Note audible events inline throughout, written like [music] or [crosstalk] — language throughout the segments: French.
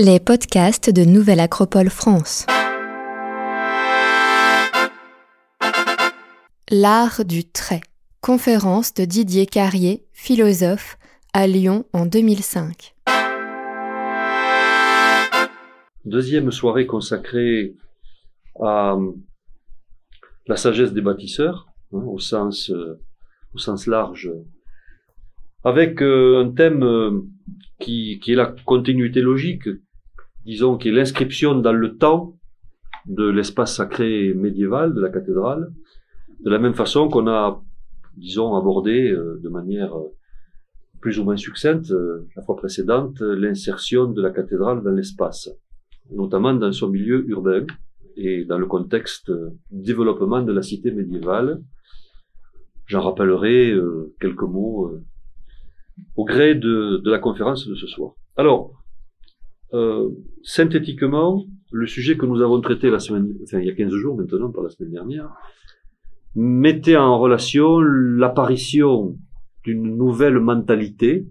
Les podcasts de Nouvelle Acropole France. L'art du trait. Conférence de Didier Carrier, philosophe, à Lyon en 2005. Deuxième soirée consacrée à la sagesse des bâtisseurs, hein, au, sens, euh, au sens large, avec euh, un thème euh, qui est la continuité logique, disons, qui est l'inscription dans le temps de l'espace sacré médiéval de la cathédrale, de la même façon qu'on a, disons, abordé euh, de manière euh, plus ou moins succincte euh, la fois précédente l'insertion de la cathédrale dans l'espace, notamment dans son milieu urbain et dans le contexte développement de la cité médiévale. J'en rappellerai quelques mots au gré de, de la conférence de ce soir. Alors, euh, synthétiquement, le sujet que nous avons traité la semaine, enfin il y a 15 jours maintenant, pas la semaine dernière, mettait en relation l'apparition d'une nouvelle mentalité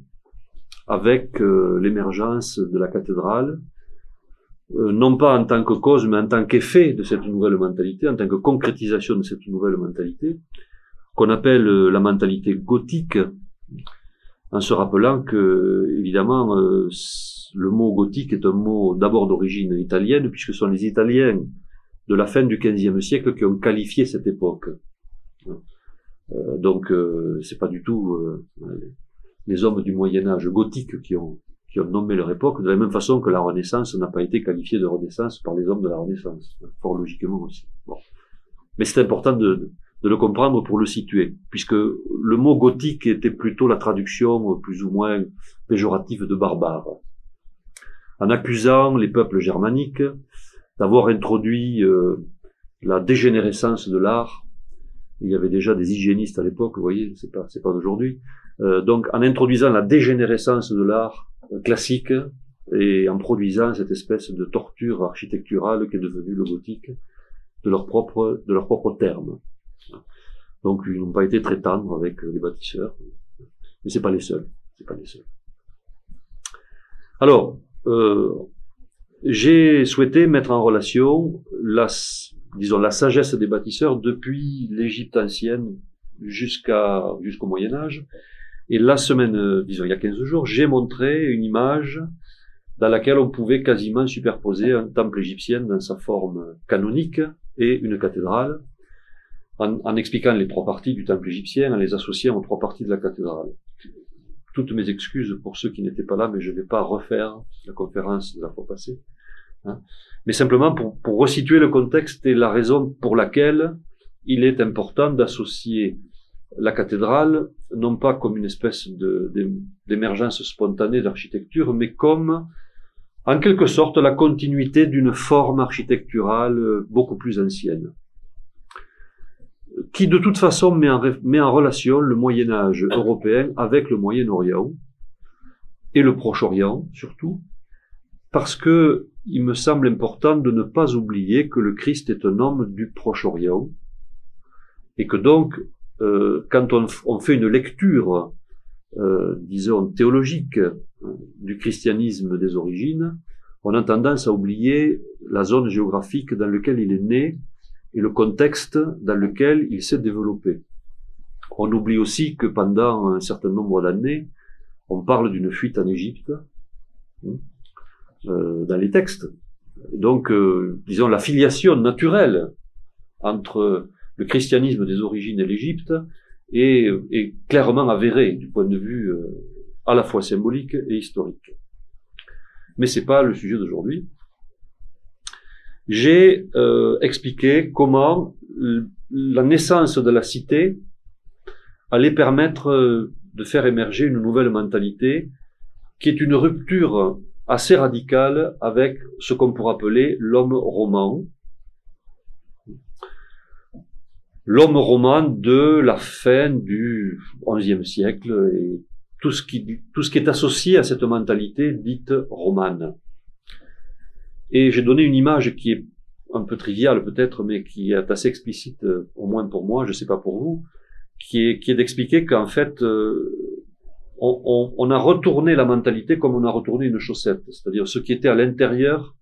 avec euh, l'émergence de la cathédrale, euh, non pas en tant que cause, mais en tant qu'effet de cette nouvelle mentalité, en tant que concrétisation de cette nouvelle mentalité, qu'on appelle la mentalité gothique, en se rappelant que, évidemment, le mot gothique est un mot d'abord d'origine italienne, puisque ce sont les Italiens de la fin du XVe siècle qui ont qualifié cette époque. Euh, donc, euh, c'est pas du tout euh, les hommes du Moyen Âge gothique qui ont nommé leur époque, de la même façon que la Renaissance n'a pas été qualifiée de Renaissance par les hommes de la Renaissance, fort logiquement aussi. Mais c'est important de, le comprendre pour le situer, puisque le mot gothique était plutôt la traduction plus ou moins péjorative de barbare en accusant les peuples germaniques d'avoir introduit euh, la dégénérescence de l'art. Il y avait déjà des hygiénistes à l'époque, vous voyez, c'est pas c'est pas d'aujourd'hui. Euh, donc en introduisant la dégénérescence de l'art classique et en produisant cette espèce de torture architecturale qui est devenue le gothique de leur propre de leur propre terme. Donc ils n'ont pas été très tendres avec les bâtisseurs, mais c'est pas les seuls, c'est pas les seuls. Alors, euh, j'ai souhaité mettre en relation la, disons, la sagesse des bâtisseurs depuis l'Égypte ancienne jusqu'à jusqu'au Moyen Âge. Et la semaine, disons il y a 15 jours, j'ai montré une image dans laquelle on pouvait quasiment superposer un temple égyptien dans sa forme canonique et une cathédrale, en, en expliquant les trois parties du temple égyptien, en les associant aux trois parties de la cathédrale toutes mes excuses pour ceux qui n'étaient pas là, mais je ne vais pas refaire la conférence de la fois passée. Hein. Mais simplement pour, pour resituer le contexte et la raison pour laquelle il est important d'associer la cathédrale, non pas comme une espèce d'émergence spontanée d'architecture, mais comme, en quelque sorte, la continuité d'une forme architecturale beaucoup plus ancienne qui de toute façon met en, relation le Moyen Âge européen avec le Moyen-Orient et le Proche-Orient surtout, parce que il me semble important de ne pas oublier que le Christ est un homme du Proche-Orient et que donc euh, quand on, on, fait une lecture, euh, disons théologique euh, du christianisme des origines, on a tendance à oublier la zone géographique dans laquelle il est né et le contexte dans lequel il s'est développé. On oublie aussi que pendant un certain nombre d'années, on parle d'une fuite en Égypte hein, euh, dans les textes. Donc, euh, disons, la filiation naturelle entre le christianisme des origines et l'Égypte est, est, clairement avérée du point de vue euh, à la fois symbolique et historique. Mais c'est pas le sujet d'aujourd'hui j'ai euh, expliqué comment la naissance de la cité allait permettre euh, de faire émerger une nouvelle mentalité qui est une rupture assez radicale avec ce qu'on pourrait appeler l'homme roman. L'homme roman de la fin du XIe siècle et tout ce qui, tout ce qui est associé à cette mentalité dite romane. Et j'ai donné une image qui est un peu triviale peut-être, mais qui est assez explicite, euh, au moins pour moi, je sais pas pour vous, qui est, qui est d'expliquer qu'en fait, euh, on, a retourné la mentalité comme on a retourné une chaussette, c'est-à-dire ce qui était à l'intérieur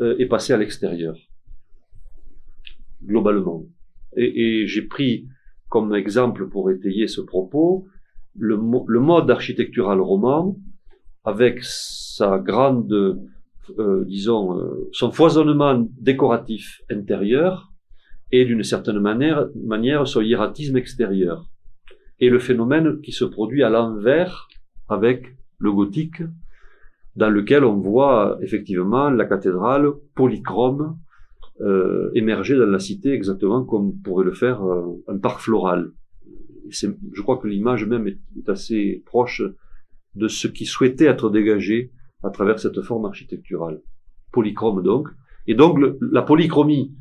euh, est passé à l'extérieur, globalement. Et, et j'ai pris comme exemple pour étayer ce propos le, le mode architectural roman avec sa grande, euh, disons, euh, son foisonnement décoratif intérieur et d'une certaine manière, manière son hiératisme extérieur et le phénomène qui se produit à l'envers avec le gothique, dans lequel on voit effectivement la cathédrale polychrome euh, émerger dans la cité exactement comme pourrait le faire un parc floral. Je crois que l'image même est, assez proche de ce qui souhaitait être dégagé à travers cette forme architecturale. Polychrome donc. Et donc la polychromie,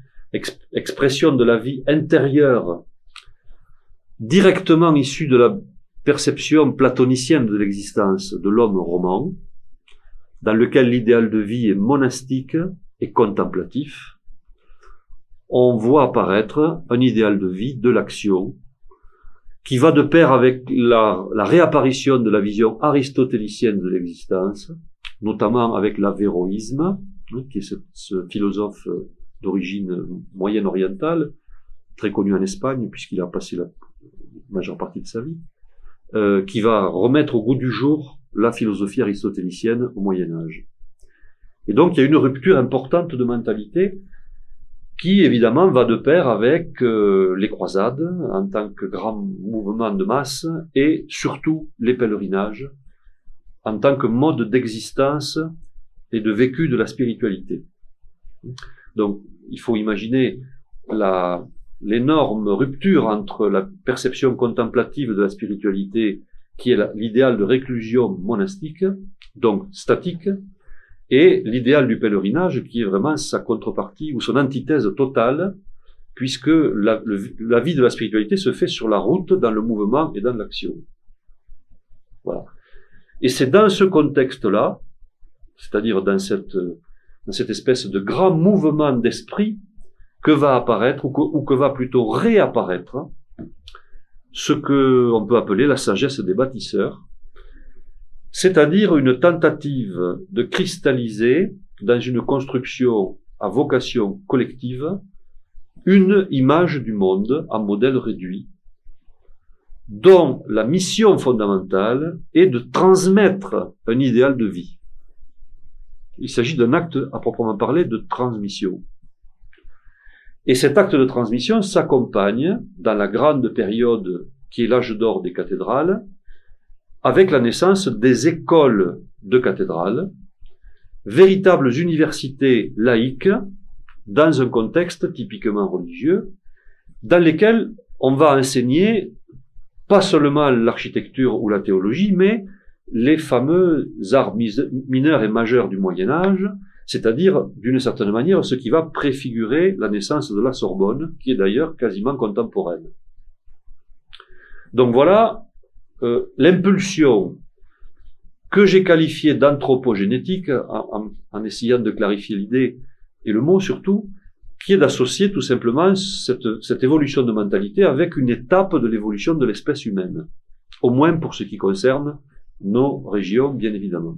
expression de la vie intérieure directement issu de la perception platonicienne de l'existence de l'homme roman, dans lequel l'idéal de vie est monastique et contemplatif, on voit apparaître un idéal de vie de l'action qui va de pair avec la, réapparition de la vision aristotélicienne de l'existence, notamment avec l'avéroïsme, hein, qui est ce, philosophe d'origine moyenne orientale, très connu en Espagne puisqu'il a passé la majeure partie de sa vie, euh, qui va remettre au goût du jour la philosophie aristotélicienne au Moyen Âge. Et donc il y a une rupture importante de mentalité qui évidemment va de pair avec euh, les croisades en tant que grand mouvement de masse et surtout les pèlerinages en tant que mode d'existence et de vécu de la spiritualité. Donc il faut imaginer l'énorme rupture entre la perception contemplative de la spiritualité, qui est l'idéal de réclusion monastique, donc statique, et l'idéal du pèlerinage, qui est vraiment sa contrepartie ou son antithèse totale, puisque la, la vie de la spiritualité se fait sur la route, dans le mouvement et dans l'action. Voilà. Et c'est dans ce contexte-là, c'est-à-dire dans cette, dans cette espèce de grand mouvement d'esprit, que va apparaître, ou que, va plutôt réapparaître, ce que on peut appeler la sagesse des bâtisseurs, c'est-à-dire une tentative de cristalliser dans une construction à vocation collective une image du monde en modèle réduit, dont la mission fondamentale est de transmettre un idéal de vie. Il s'agit d'un acte à proprement parler de transmission. Et cet acte de transmission s'accompagne, dans la grande période qui est l'âge d'or des cathédrales, avec la naissance des écoles de cathédrales, véritables universités laïques, dans un contexte typiquement religieux, dans lesquelles on va enseigner pas seulement l'architecture ou la théologie, mais les fameux arts mineurs et majeurs du Moyen Âge, c'est-à-dire d'une certaine manière ce qui va préfigurer la naissance de la Sorbonne, qui est d'ailleurs quasiment contemporaine. Donc voilà euh, l'impulsion que j'ai qualifiée d'anthropogénétique, en, en, essayant de clarifier l'idée et le mot surtout, qui est d'associer tout simplement cette, évolution de mentalité avec une étape de l'évolution de l'espèce humaine, au moins pour ce qui concerne nos régions, bien évidemment.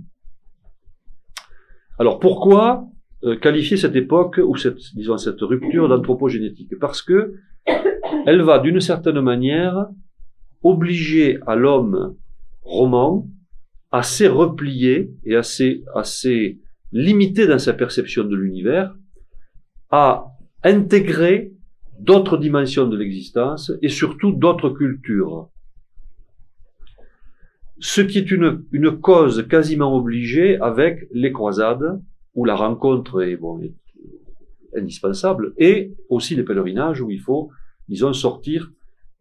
Alors pourquoi euh, qualifier cette époque ou cette, disons, cette rupture d'anthropogénétique Parce que elle va d'une certaine manière obliger à l'homme roman assez replié et assez, assez limité dans sa perception de l'univers à intégrer d'autres dimensions de l'existence et surtout d'autres cultures ce qui est une, une cause quasiment obligée avec les croisades, où la rencontre est, bon, indispensable, et aussi les pèlerinages, où il faut, disons, sortir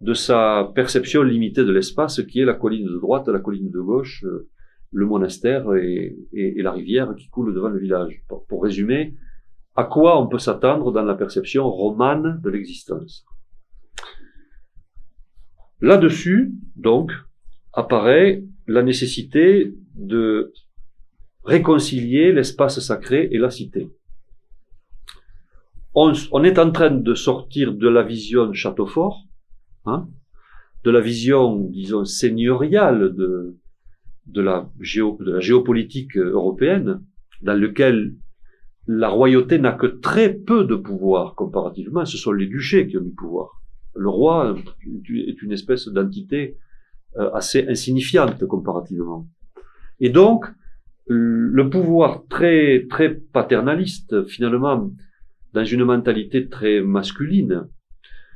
de sa perception limitée de l'espace, qui est la colline de droite, la colline de gauche, euh, le monastère et, et, la rivière qui coule devant le village. Pour, pour résumer, à quoi on peut s'attendre dans la perception romane de l'existence? Là-dessus, donc, apparaît la nécessité de réconcilier l'espace sacré et la cité. On, est en train de sortir de la vision château fort, hein, de la vision, disons, seigneuriale de, la, géopolitique européenne, dans lequel la royauté n'a que très peu de pouvoir comparativement. Ce sont les duchés qui ont du pouvoir. Le roi est une espèce d'entité euh, assez insignifiante comparativement. Et donc, le pouvoir très très paternaliste, finalement, dans une mentalité très masculine,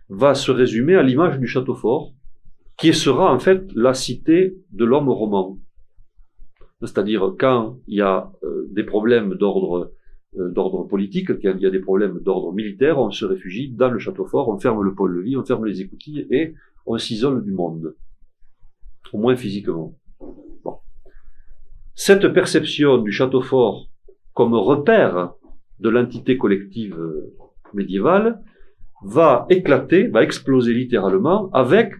va se résumer à l'image du château fort, qui sera en fait la cité de l'homme roman. C'est-à-dire quand il y a euh, des problèmes d'ordre d'ordre politique, quand il y a des problèmes d'ordre militaire, on se réfugie dans le château fort, on ferme le pôle-levis, on ferme les écoutilles et on s'isole du monde, au moins physiquement. Cette perception du château fort comme repère de l'entité collective euh, médiévale va éclater, va exploser littéralement avec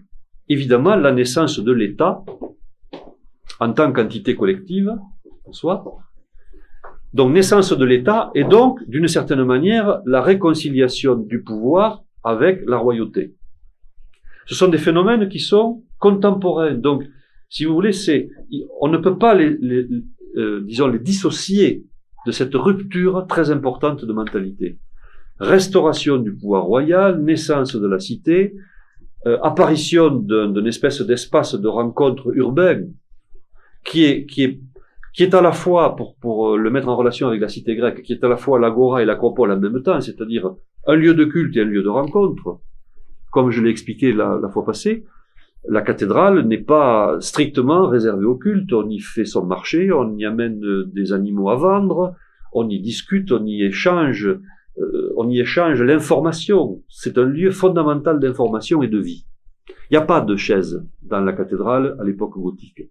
évidemment la naissance de l'État en tant qu'entité collective en soi. Donc naissance de l'État et donc d'une certaine manière la réconciliation du pouvoir avec la royauté. Ce sont des phénomènes qui sont contemporains. Donc si vous voulez, c'est on ne peut pas les, euh, disons les dissocier de cette rupture très importante de mentalité. Restauration du pouvoir royal, naissance de la cité, euh, apparition d'une espèce d'espace de rencontre urbain qui est, qui est, qui est à la fois, pour, pour euh, le mettre en relation avec la cité grecque, qui est à la fois l'agora et l'acropole en même temps, c'est-à-dire un lieu de culte et un lieu de rencontre. Comme je l'ai expliqué la, la fois passée, la cathédrale n'est pas strictement réservée au culte. On y fait son marché, on y amène des animaux à vendre, on y discute, on y échange, euh, on y échange l'information. C'est un lieu fondamental d'information et de vie. Il n'y a pas de chaise dans la cathédrale à l'époque gothique.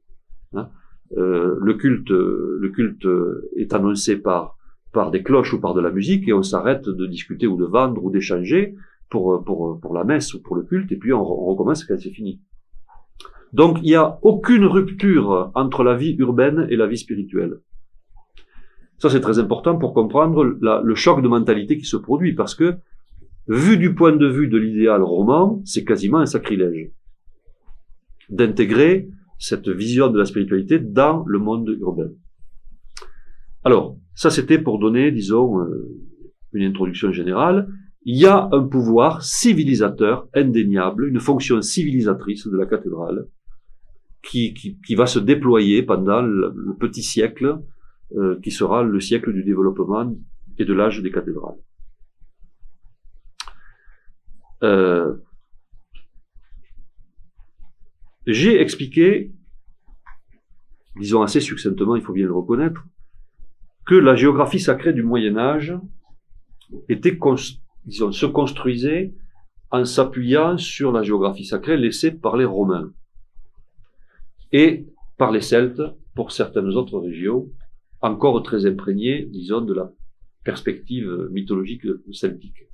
Hein. Euh, le culte, le culte est annoncé par par des cloches ou par de la musique et on s'arrête de discuter ou de vendre ou d'échanger pour pour pour la messe ou pour le culte et puis on, recommence quand c'est fini. Donc il n'y a aucune rupture entre la vie urbaine et la vie spirituelle. Ça c'est très important pour comprendre le choc de mentalité qui se produit parce que vu du point de vue de l'idéal roman, c'est quasiment un sacrilège d'intégrer cette vision de la spiritualité dans le monde urbain. Alors, ça c'était pour donner, disons, euh, une introduction générale. Il y a un pouvoir civilisateur indéniable, une fonction civilisatrice de la cathédrale, qui, qui, va se déployer pendant le, petit siècle, euh, qui sera le siècle du développement et de l'âge des cathédrales. Euh, j'ai expliqué, disons assez succinctement, il faut bien le reconnaître, que la géographie sacrée du Moyen Âge était, disons, se construisait en s'appuyant sur la géographie sacrée laissée par les Romains et par les Celtes pour certaines autres régions, encore très imprégnées, disons, de la perspective mythologique celtique.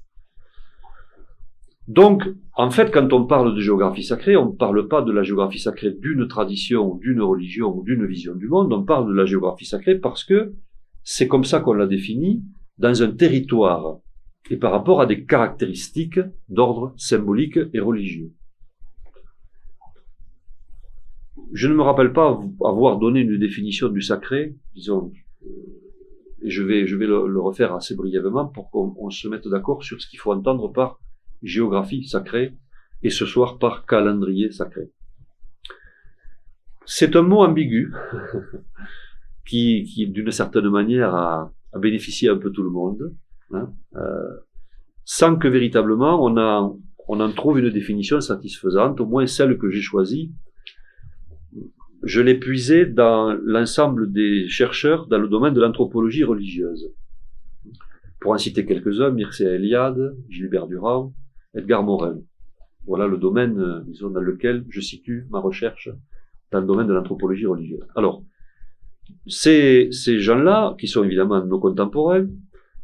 Donc, en fait, quand on parle de géographie sacrée, on ne parle pas de la géographie sacrée d'une tradition, d'une religion ou d'une vision du monde, on parle de la géographie sacrée parce que c'est comme ça qu'on l'a définie dans un territoire et par rapport à des caractéristiques d'ordre symbolique et religieux. Je ne me rappelle pas avoir donné une définition du sacré, disons, et je vais, le refaire assez brièvement pour qu'on se mette d'accord sur ce qu'il faut entendre par géographie sacrée et ce soir par calendrier sacré. C'est un mot ambigu [laughs] qui, d'une certaine manière, a, bénéficié un peu tout le monde, hein, euh, sans que véritablement on, on en trouve une définition satisfaisante, au moins celle que j'ai choisie. Je l'ai puisée dans l'ensemble des chercheurs dans le domaine de l'anthropologie religieuse. Pour en citer quelques-uns, Mircea Eliade, Gilbert Durand, Edgar Morin. Voilà le domaine, euh, disons, dans lequel je situe ma recherche dans le domaine de l'anthropologie religieuse. Alors, ces, ces gens-là, qui sont évidemment nos contemporains,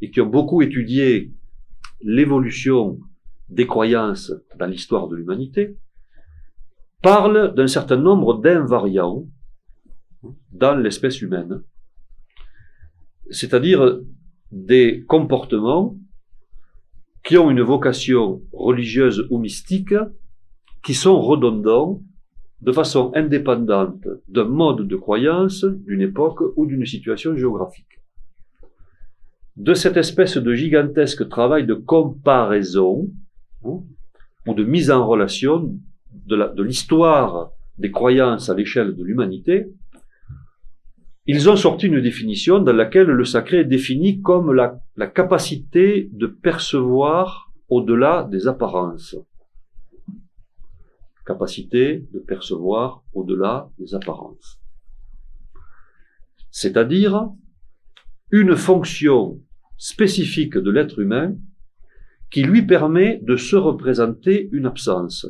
et qui ont beaucoup étudié l'évolution des croyances dans l'histoire de l'humanité, parlent d'un certain nombre d'invariants dans l'espèce humaine, c'est-à-dire des comportements qui ont une vocation religieuse ou mystique, qui sont redondants de façon indépendante d'un mode de croyance, d'une époque ou d'une situation géographique. De cette espèce de gigantesque travail de comparaison hein, ou de mise en relation de l'histoire des croyances à l'échelle de l'humanité, ils ont sorti une définition dans laquelle le sacré est défini comme la, capacité de percevoir au-delà des apparences capacité de percevoir au-delà des apparences. C'est-à-dire une fonction spécifique de l'être humain qui lui permet de se représenter une absence.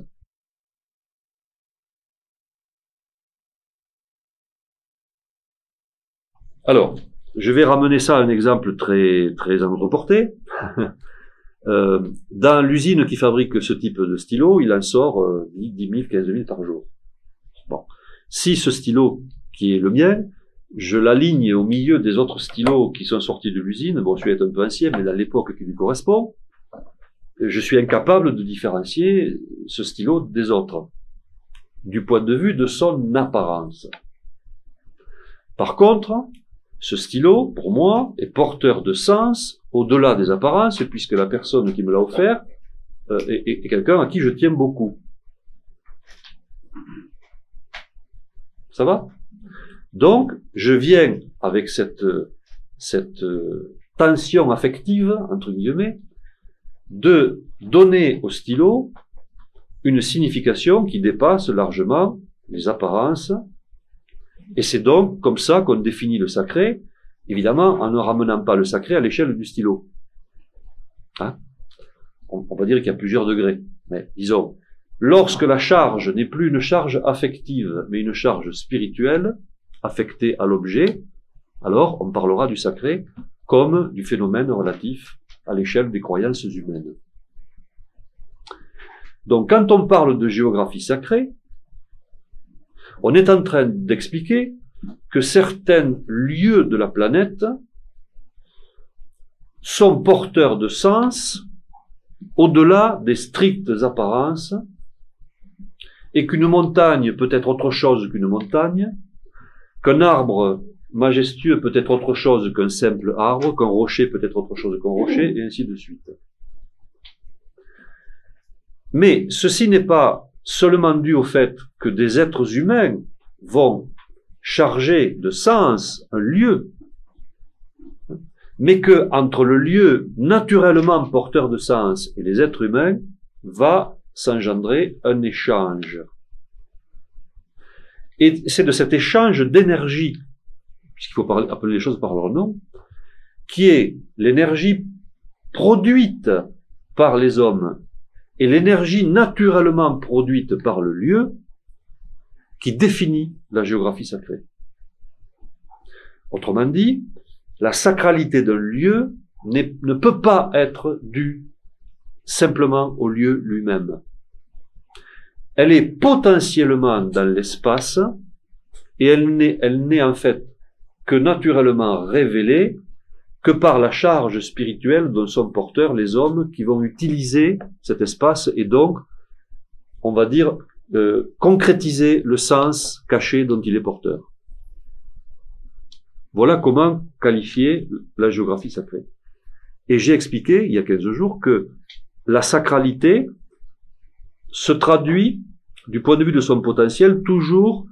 Alors, je vais ramener ça à un exemple très, très à notre portée. [laughs] Euh, dans l'usine qui fabrique ce type de stylo, il en sort euh, 10 000, 15 000 par jour. Bon. Si ce stylo, qui est le mien, je l'aligne au milieu des autres stylos qui sont sortis de l'usine, bon, je vais un peu ancien, mais dans l'époque qui lui correspond, je suis incapable de différencier ce stylo des autres, du point de vue de son apparence. Par contre, ce stylo, pour moi, est porteur de sens au-delà des apparences, puisque la personne qui me l'a offert euh, est, quelqu'un à qui je tiens beaucoup. Ça va? Donc, je viens avec cette, euh, tension affective, entre guillemets, de donner au stylo une signification qui dépasse largement les apparences. Et c'est donc comme ça qu'on définit le sacré, Évidemment, en ne ramenant pas le sacré à l'échelle du stylo. Hein? On, on, va dire qu'il y a plusieurs degrés. Mais disons, lorsque la charge n'est plus une charge affective, mais une charge spirituelle, affectée à l'objet, alors on parlera du sacré comme du phénomène relatif à l'échelle des croyances humaines. Donc quand on parle de géographie sacrée, on est en train d'expliquer que certains lieux de la planète sont porteurs de sens au-delà des strictes apparences et qu'une montagne peut être autre chose qu'une montagne, qu'un arbre majestueux peut être autre chose qu'un simple arbre, qu'un rocher peut être autre chose qu'un rocher, et ainsi de suite. Mais ceci n'est pas seulement dû au fait que des êtres humains vont chargé de sens, un lieu, mais que entre le lieu naturellement porteur de sens et les êtres humains va s'engendrer un échange. Et c'est de cet échange d'énergie, puisqu'il faut appeler les choses par leur nom, qui est l'énergie produite par les hommes et l'énergie naturellement produite par le lieu, qui définit la géographie sacrée. Autrement dit, la sacralité d'un lieu ne peut pas être due simplement au lieu lui-même. Elle est potentiellement dans l'espace et elle n'est, en fait que naturellement révélée que par la charge spirituelle dont sont porteurs les hommes qui vont utiliser cet espace et donc, on va dire, concrétiser le sens caché dont il est porteur. Voilà comment qualifier la géographie sacrée. Et j'ai expliqué il y a 15 jours que la sacralité se traduit du point de vue de son potentiel toujours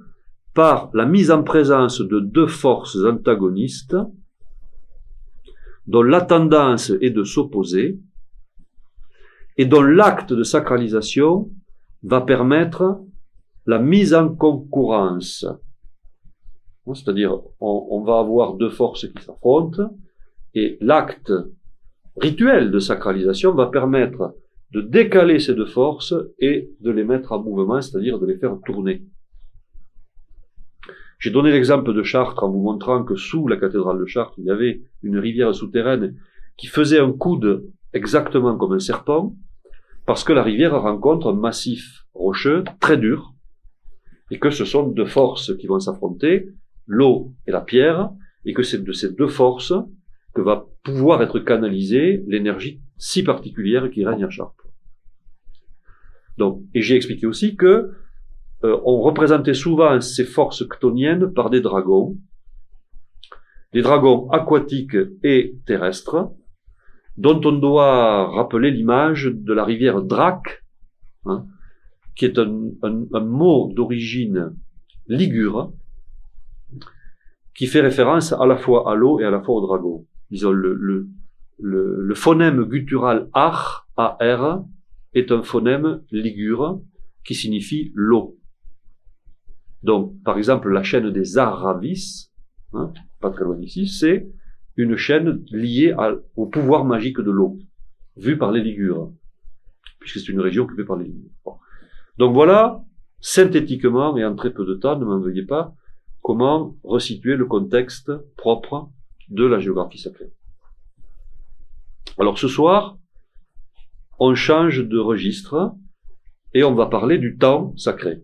par la mise en présence de deux forces antagonistes dont la tendance est de s'opposer et dont l'acte de sacralisation va permettre la mise en concurrence. C'est-à-dire, on, va avoir deux forces qui s'affrontent, et l'acte rituel de sacralisation va permettre de décaler ces deux forces et de les mettre en mouvement, c'est-à-dire de les faire tourner. J'ai donné l'exemple de Chartres en vous montrant que sous la cathédrale de Chartres, il y avait une rivière souterraine qui faisait un coude exactement comme un serpent, parce que la rivière rencontre un massif rocheux très dur, et que ce sont deux forces qui vont s'affronter, l'eau et la pierre, et que c'est de ces deux forces que va pouvoir être canalisée l'énergie si particulière qui règne à Chartres. Donc, et j'ai expliqué aussi que euh, on représentait souvent ces forces chtoniennes par des dragons, des dragons aquatiques et terrestres, dont on doit rappeler l'image de la rivière Drac, hein, qui est un, mot d'origine ligure, qui fait référence à la fois à l'eau et à la fois au dragon. Le phonème guttural ar, ar, est un phonème ligure qui signifie l'eau. Donc, par exemple, la chaîne des Aravis, hein, pas très loin d'ici, c'est une chaîne liée au pouvoir magique de l'eau, vue par les Ligures, puisque c'est une région occupée par les Ligures. Donc voilà, synthétiquement et en très peu de temps, ne m'en veuillez pas, comment resituer le contexte propre de la géographie sacrée. Alors ce soir, on change de registre et on va parler du temps sacré.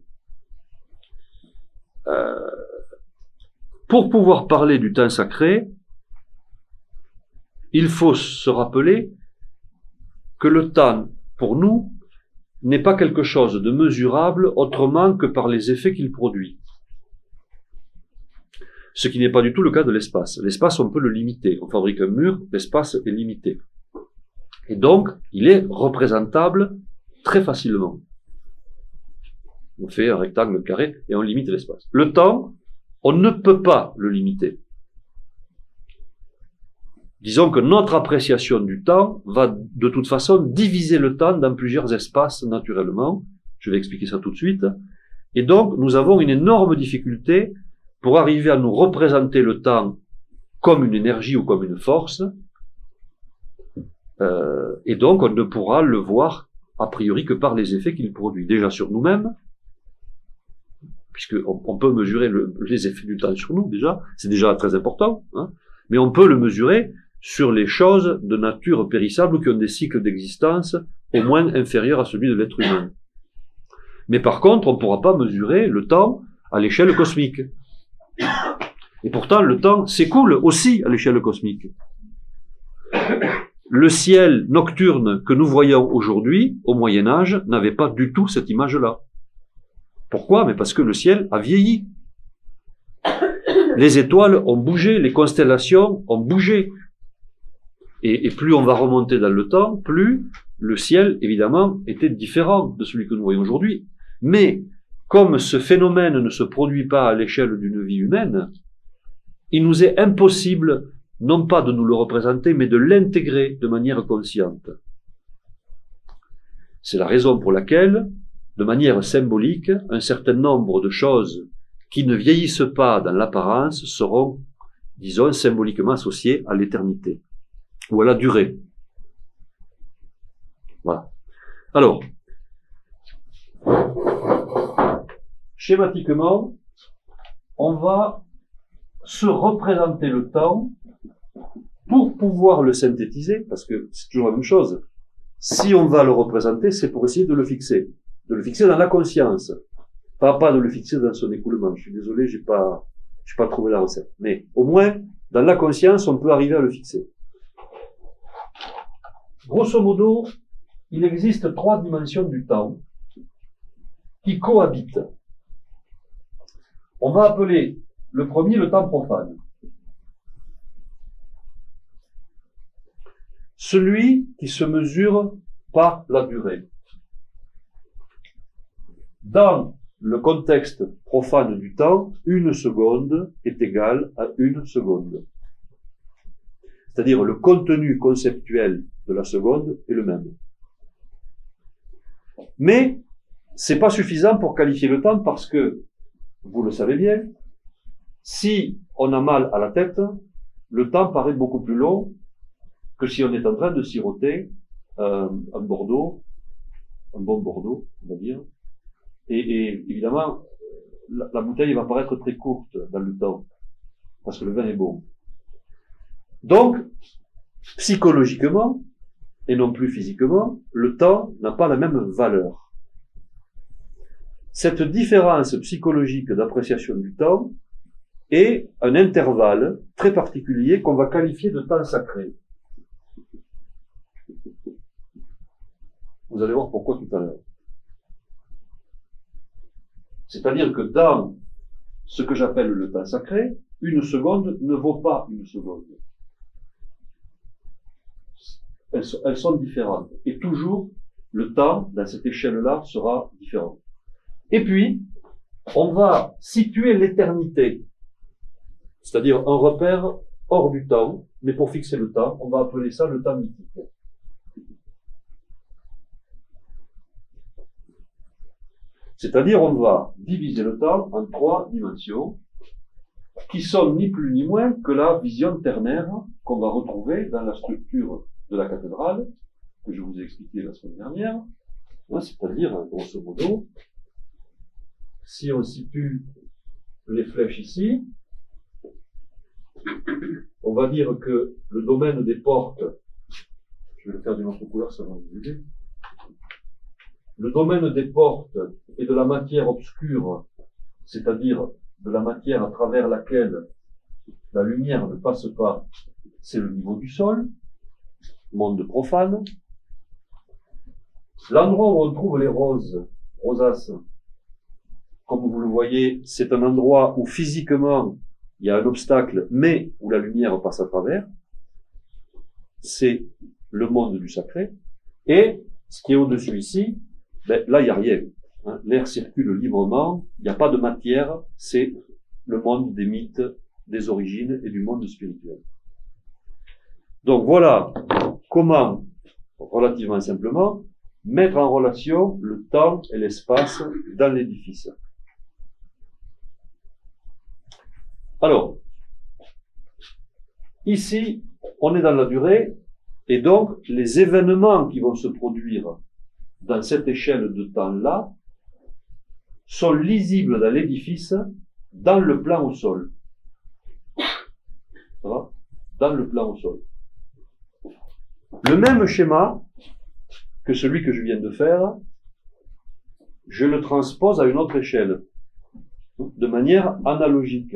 Euh, pour pouvoir parler du temps sacré, il faut se rappeler que le temps, pour nous, n'est pas quelque chose de mesurable autrement que par les effets qu'il produit. Ce qui n'est pas du tout le cas de l'espace. L'espace, on peut le limiter. On fabrique un mur, l'espace est limité. Et donc, il est représentable très facilement. On fait un rectangle carré et on limite l'espace. Le temps, on ne peut pas le limiter. Disons que notre appréciation du temps va de toute façon diviser le temps dans plusieurs espaces naturellement. Je vais expliquer ça tout de suite. Et donc, nous avons une énorme difficulté pour arriver à nous représenter le temps comme une énergie ou comme une force. Euh, et donc, on ne pourra le voir a priori que par les effets qu'il produit. Déjà sur nous-mêmes, puisqu'on on peut mesurer les effets du temps sur nous déjà, c'est déjà très important, hein, mais on peut le mesurer sur les choses de nature périssable qui ont des cycles d'existence au moins inférieurs à celui de l'être humain. Mais par contre, on ne pourra pas mesurer le temps à l'échelle cosmique. Et pourtant, le temps s'écoule aussi à l'échelle cosmique. Le ciel nocturne que nous voyons aujourd'hui, au Moyen Âge, n'avait pas du tout cette image-là. Pourquoi? Mais parce que le ciel a vieilli. Les étoiles ont bougé, les constellations ont bougé. Et, plus on va remonter dans le temps, plus le ciel, évidemment, était différent de celui que nous voyons aujourd'hui. Mais comme ce phénomène ne se produit pas à l'échelle d'une vie humaine, il nous est impossible non pas de nous le représenter, mais de l'intégrer de manière consciente. C'est la raison pour laquelle de manière symbolique, un certain nombre de choses qui ne vieillissent pas dans l'apparence seront, disons, symboliquement associées à l'éternité ou à la durée. Voilà. Alors, schématiquement, on va se représenter le temps pour pouvoir le synthétiser, parce que c'est toujours la même chose. Si on va le représenter, c'est pour essayer de le fixer de le fixer dans la conscience. Pas, pas de le fixer dans son écoulement. Je suis désolé, j'ai pas, j'ai pas trouvé la recette. Mais au moins, dans la conscience, on peut arriver à le fixer. Grosso modo, il existe trois dimensions du temps qui cohabitent. On va appeler le premier le temps profane. Celui qui se mesure par la durée. Dans le contexte profane du temps, une seconde est égale à une seconde. C'est-à-dire le contenu conceptuel de la seconde est le même. Mais c'est pas suffisant pour qualifier le temps parce que, vous le savez bien, si on a mal à la tête, le temps paraît beaucoup plus long que si on est en train de siroter euh, un Bordeaux, un bon Bordeaux, on va dire, et, et évidemment, la, la, bouteille va paraître très courte dans le temps, parce que le vin est bon. Donc, psychologiquement, et non plus physiquement, le temps n'a pas la même valeur. Cette différence psychologique d'appréciation du temps est un intervalle très particulier qu'on va qualifier de temps sacré. Vous allez voir pourquoi tout à l'heure. C'est-à-dire que dans ce que j'appelle le temps sacré, une seconde ne vaut pas une seconde. Elles sont, différentes. Et toujours, le temps, dans cette échelle-là, sera différent. Et puis, on va situer l'éternité, c'est-à-dire un repère hors du temps, mais pour fixer le temps, on va appeler ça le temps mythique. C'est-à-dire, on va diviser le temps en trois dimensions, qui sont ni plus ni moins que la vision ternaire qu'on va retrouver dans la structure de la cathédrale, que je vous ai expliqué la semaine dernière, hein, c'est-à-dire, grosso modo, si on situe les flèches ici, on va dire que le domaine des portes, je vais le faire d'une autre couleur, ça va vous. Le domaine des portes et de la matière obscure, c'est-à-dire de la matière à travers laquelle la lumière ne passe pas, c'est le niveau du sol, monde profane. L'endroit où on trouve les roses, rosaces, comme vous le voyez, c'est un endroit où physiquement il y a un obstacle, mais où la lumière passe à travers. C'est le monde du sacré. Et ce qui est au-dessus ici, ben, là, il n'y a rien. Hein. L'air circule librement, il n'y a pas de matière, c'est le monde des mythes, des origines et du monde spirituel. Donc voilà comment, relativement simplement, mettre en relation le temps et l'espace dans l'édifice. Alors, ici, on est dans la durée, et donc les événements qui vont se produire dans cette échelle de temps-là sont lisibles dans l'édifice dans le plan au sol. Ça va? Dans le plan au sol. Le même schéma que celui que je viens de faire, je le transpose à une autre échelle, de manière analogique.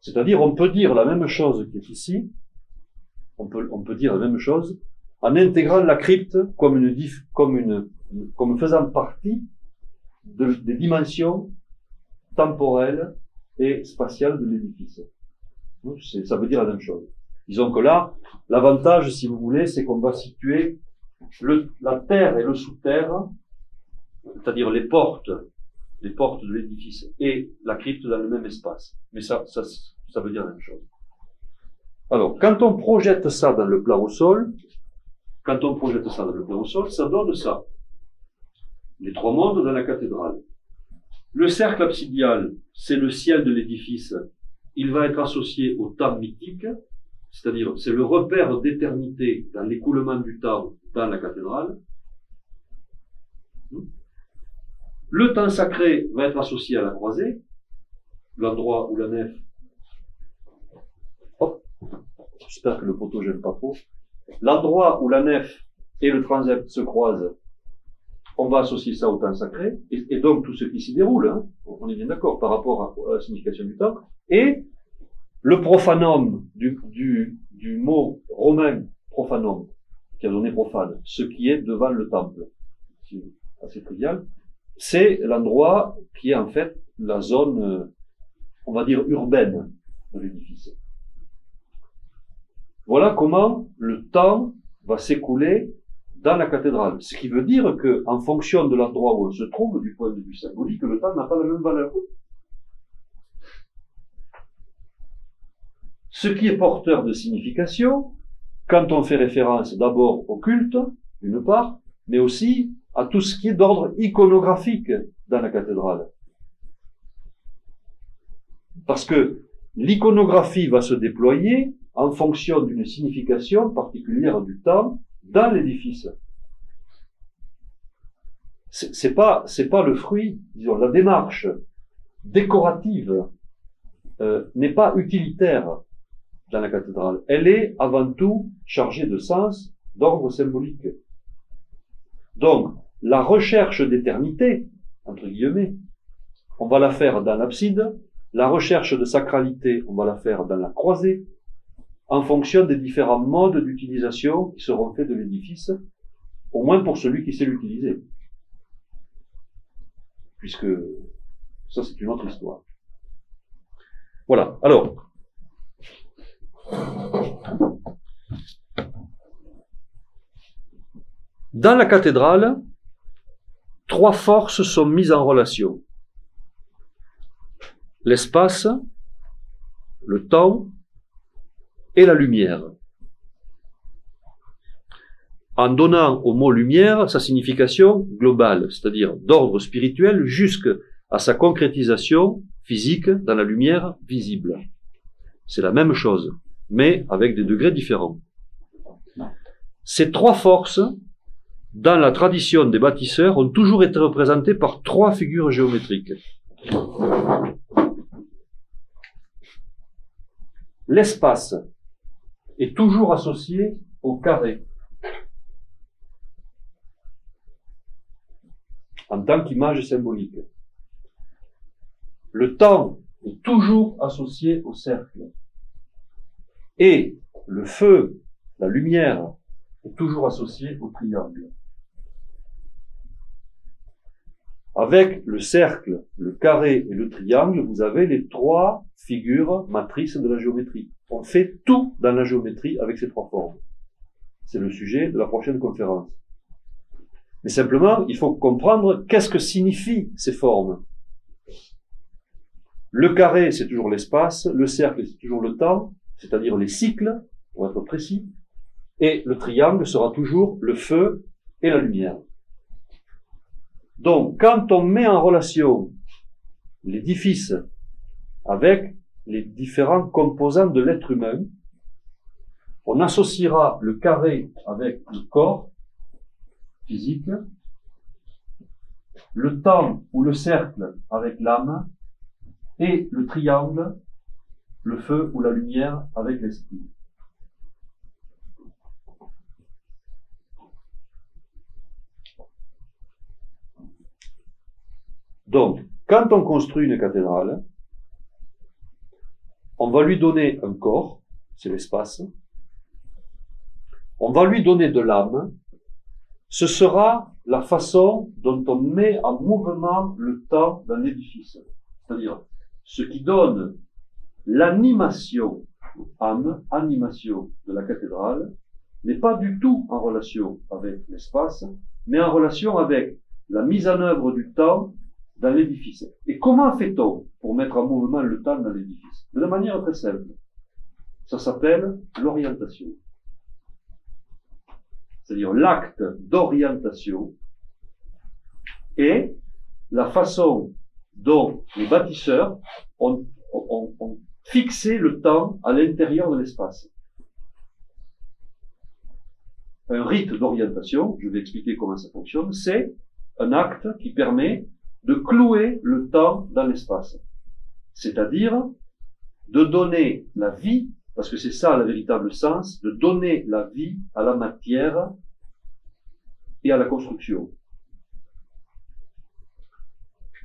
C'est-à-dire, on peut dire la même chose qui est ici, on peut, on peut dire la même chose, en intégrant la crypte comme une, comme une, comme faisant partie de, des dimensions temporelles et spatiales de l'édifice. Ça veut dire la même chose. Disons que là, l'avantage, si vous voulez, c'est qu'on va situer la terre et le sous-terre, c'est-à-dire les portes les portes de l'édifice et la crypte dans le même espace. Mais ça, ça, ça veut dire la même chose. Alors, quand on projette ça dans le plan au sol, quand on projette ça dans le plan au sol, ça donne ça. Les trois mondes dans la cathédrale. Le cercle absidial, c'est le ciel de l'édifice. Il va être associé au temps mythique, c'est-à-dire c'est le repère d'éternité dans l'écoulement du temps dans la cathédrale. Le temps sacré va être associé à la croisée, l'endroit où la nef. Hop, j'espère que le poteau gêne pas trop. L'endroit où la nef et le transept se croisent, on va associer ça au temps sacré, et, donc tout ce qui s'y déroule, hein, on est bien d'accord par rapport à, la signification du temps, et le profanum du, du, mot romain profanum, qui a donné profane, ce qui est devant le temple. C'est assez trivial c'est l'endroit qui est en fait la zone, euh, on va dire, urbaine de l'édifice. Voilà comment le temps va s'écouler dans la cathédrale. Ce qui veut dire que, en fonction de l'endroit où on se trouve, du point de vue symbolique, le temps n'a pas la même valeur. Ce qui est porteur de signification, quand on fait référence d'abord au culte, d'une part, mais aussi à tout ce qui est d'ordre iconographique dans la cathédrale. Parce que l'iconographie va se déployer en fonction d'une signification particulière du temps dans l'édifice. C'est pas, c'est pas le fruit, disons, la démarche décorative euh, n'est pas utilitaire dans la cathédrale. Elle est avant tout chargée de sens, d'ordre symbolique. Donc, la recherche d'éternité, entre guillemets, on va la faire dans l'abside, la recherche de sacralité, on va la faire dans la croisée, en fonction des différents modes d'utilisation qui seront faits de l'édifice, au moins pour celui qui sait l'utiliser. puisque ça c'est une autre histoire. Voilà. Alors, dans la cathédrale, trois forces sont mises en relation. L'espace, le temps et la lumière. En donnant au mot lumière sa signification globale, c'est-à-dire d'ordre spirituel jusqu'à sa concrétisation physique dans la lumière visible. C'est la même chose, mais avec des degrés différents. Ces trois forces, dans la tradition des bâtisseurs, ont toujours été représentées par trois figures géométriques. L'espace est toujours associé au carré. En tant qu'image symbolique. Le temps est toujours associé au cercle. Et le feu, la lumière, est toujours associé au triangle. Avec le cercle, le carré et le triangle, vous avez les trois figures matrices de la géométrie. On fait tout dans la géométrie avec ces trois formes. C'est le sujet de la prochaine conférence. Mais simplement, il faut comprendre qu'est-ce que signifient ces formes. Le carré, c'est toujours l'espace, le cercle, c'est toujours le temps, c'est-à-dire les cycles, pour être précis, et le triangle sera toujours le feu et la lumière. Donc, quand on met en relation l'édifice avec les différents composants de l'être humain, on associera le carré avec le corps physique, le temps ou le cercle avec l'âme, et le triangle, le feu ou la lumière avec l'esprit. Donc, quand on construit une cathédrale, on va lui donner un corps, c'est l'espace, on va lui donner de l'âme, ce sera la façon dont on met en mouvement le temps d'un édifice. C'est-à-dire, ce qui donne l'animation, âme, animation de la cathédrale, n'est pas du tout en relation avec l'espace, mais en relation avec la mise en œuvre du temps dans l'édifice. Et comment fait-on pour mettre en mouvement le temps dans l'édifice? De manière très simple. Ça s'appelle l'orientation. C'est-à-dire l'acte d'orientation et la façon dont les bâtisseurs ont fixé le temps à l'intérieur de l'espace. Un rite d'orientation, je vais expliquer comment ça fonctionne, c'est un acte qui permet de clouer le temps dans l'espace. C'est-à-dire de donner la vie, parce que c'est ça le véritable sens, de donner la vie à la matière et à la construction.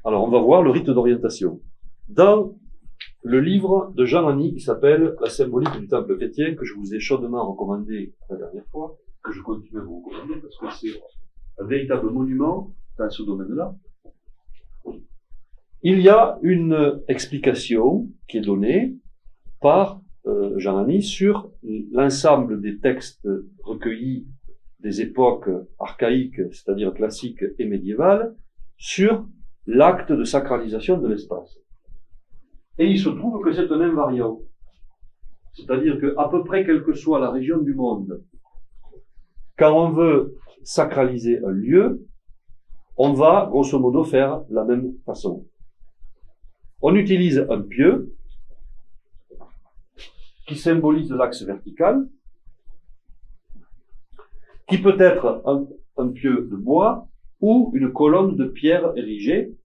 Alors on va voir le rite d'orientation. Dans le livre de Jean Anny qui s'appelle La symbolique du temple chrétien, que je vous ai chaudement recommandé la dernière fois, que je continue à vous recommander parce que c'est un véritable monument dans ce domaine-là, il y a une explication qui est donnée par euh, Jean Anny sur l'ensemble des textes recueillis des époques archaïques, c'est-à-dire classiques et médiévales, sur l'acte de sacralisation de l'espace. Et il se trouve que c'est un invariant. C'est-à-dire que peu près quelle que soit la région du monde, quand on veut sacraliser un lieu, on va grosso modo faire la même façon. On utilise un pieu qui symbolise l'axe vertical, qui peut être un, pieu de bois ou une colonne de pierre érigée,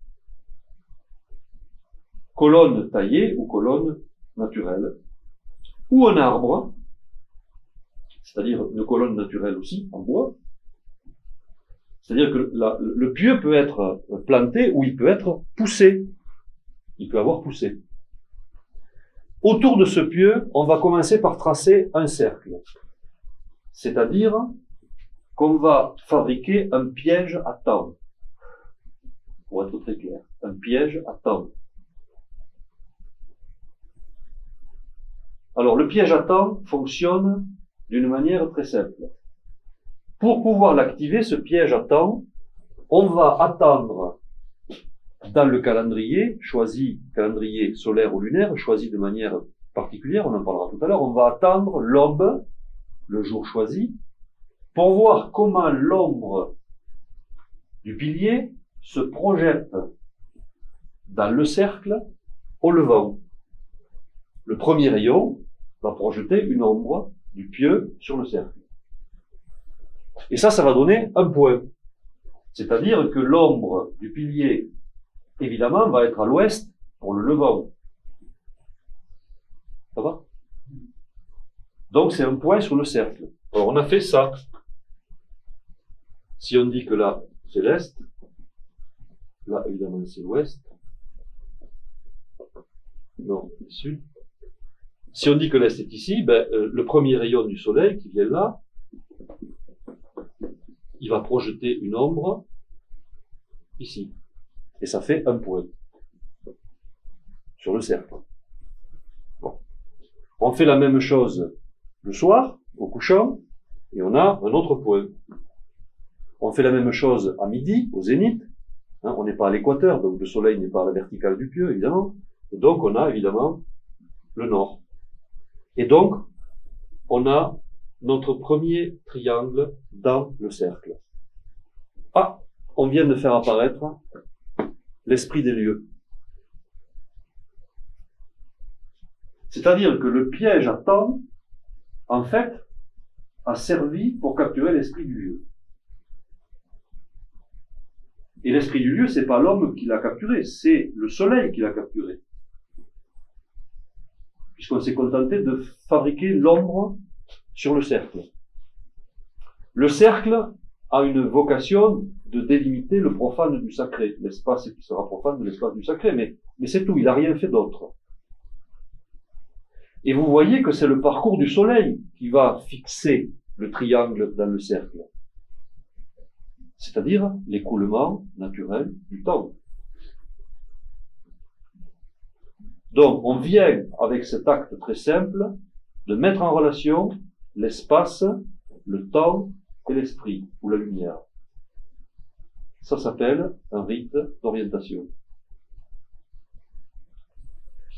colonne taillée ou colonne naturelle, ou un arbre, c'est-à-dire une colonne naturelle aussi en bois, c'est-à-dire que le pieu peut être planté ou il peut être poussé. Il peut avoir poussé. Autour de ce pieu, on va commencer par tracer un cercle. C'est-à-dire qu'on va fabriquer un piège à temps. pour être très clair. Un piège à temps. Alors, le piège à temps fonctionne d'une manière très simple. Pour pouvoir l'activer, ce piège à temps, on va attendre dans le calendrier, choisi calendrier solaire ou lunaire, choisi de manière particulière, on en parlera tout à l'heure, on va attendre l'aube, le jour choisi, pour voir comment l'ombre du pilier se projette dans le cercle au levant. Le premier rayon va projeter une ombre du pieu sur le cercle. Et ça, ça va donner un point. C'est-à-dire que l'ombre du pilier, évidemment, va être à l'ouest pour le levant. Ça va? Donc c'est un point sur le cercle. Alors on a fait ça. Si on dit que là, c'est l'est, là, évidemment, c'est l'ouest. Non, sud. Si on dit que l'est est ici, ben, euh, le premier rayon du soleil qui vient là, il va projeter une ombre ici. Et ça fait un point sur le cercle. On fait la même chose le soir, au couchant, et on a un autre point. On fait la même chose à midi, au zénith. Hein, on n'est pas à l'équateur, donc le soleil n'est pas à la verticale du pieu, évidemment. Donc on a évidemment le nord. Et donc, on a notre premier triangle dans le cercle. Ah, on vient de faire apparaître l'esprit des lieux. C'est-à-dire que le piège à temps, en fait, a servi pour capturer l'esprit du lieu. Et l'esprit du lieu, c'est pas l'homme qui l'a capturé, c'est le soleil qui l'a capturé. Puisqu'on s'est contenté de fabriquer l'ombre sur le cercle. Le cercle a une vocation de délimiter le profane du sacré. L'espace qui sera profane de l'espace du sacré, mais, mais c'est tout, il n'a rien fait d'autre. Et vous voyez que c'est le parcours du soleil qui va fixer le triangle dans le cercle c'est-à-dire l'écoulement naturel du temps. Donc, on vient avec cet acte très simple de mettre en relation l'espace, le temps et l'esprit, ou la lumière. Ça s'appelle un rite d'orientation.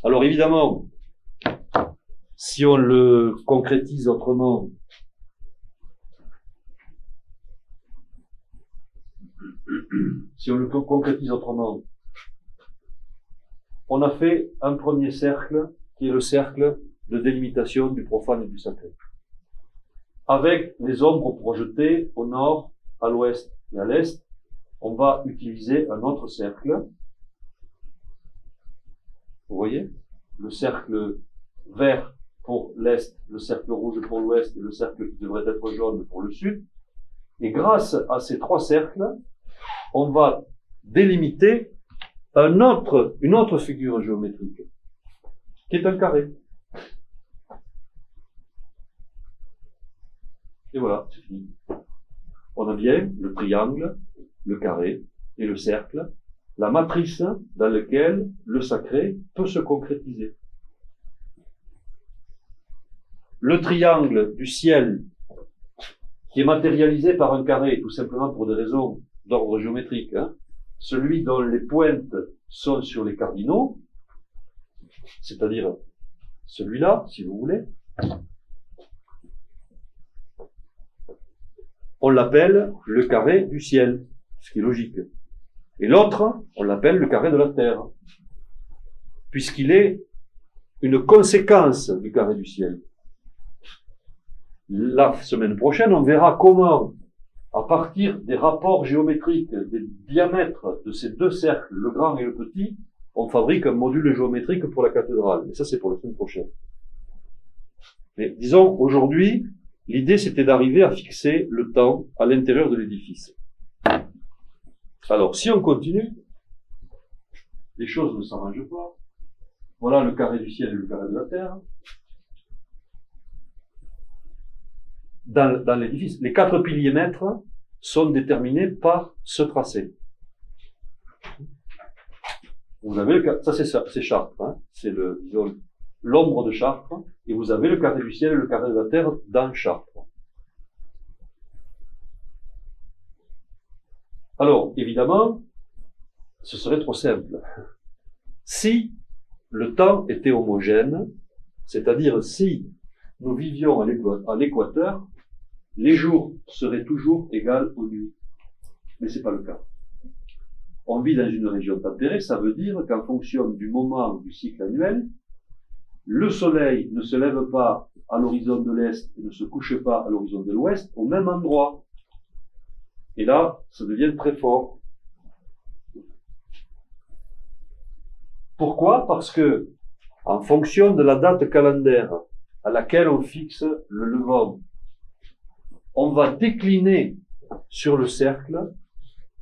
Alors évidemment, si on le concrétise autrement, si on le concrétise autrement, on a fait un premier cercle qui est le cercle de délimitation du profane et du sacré. Avec les ombres projetées au nord, à l'ouest et à l'est, on va utiliser un autre cercle. Vous voyez? Le cercle vert pour l'est, le cercle rouge pour l'ouest et le cercle qui devrait être jaune pour le sud. Et grâce à ces trois cercles, on va délimiter une autre figure géométrique, qui est un carré. Et voilà, c'est fini. On a bien le triangle, le carré et le cercle, la matrice dans laquelle le sacré peut se concrétiser. Le triangle du ciel, qui est matérialisé par un carré, tout simplement pour des raisons d'ordre géométrique, hein, celui dont les pointes sont sur les cardinaux, c'est-à-dire celui-là, si vous voulez, on l'appelle le carré du ciel, ce qui est logique. Et l'autre, on l'appelle le carré de la terre, puisqu'il est une conséquence du carré du ciel. La semaine prochaine, on verra comment à partir des rapports géométriques, des diamètres de ces deux cercles, le grand et le petit, on fabrique un module géométrique pour la cathédrale. Mais ça, c'est pour la semaine prochaine. Mais disons, aujourd'hui, l'idée, c'était d'arriver à fixer le temps à l'intérieur de l'édifice. Alors, si on continue, les choses ne s'arrangent pas. Voilà le carré du ciel et le carré de la terre. dans, l'édifice. Les quatre piliers maîtres sont déterminés par ce tracé. vous avez le, ça c'est ça, c'est Chartres, hein, c'est le, disons, l'ombre de Chartres, et vous avez le carré du ciel et le carré de la terre dans Chartres. Alors, évidemment, ce serait trop simple. Si le temps était homogène, c'est-à-dire si nous vivions à l'équateur, les jours seraient toujours égaux aux nuits. Mais c'est pas le cas. On vit dans une région tempérée, ça veut dire qu'en fonction du moment du cycle annuel, le soleil ne se lève pas à l'horizon de l'Est et ne se couche pas à l'horizon de l'Ouest au même endroit. Et là, ça devient très fort. Pourquoi? Parce que, en fonction de la date calendaire à laquelle on fixe le levant, on va décliner sur le cercle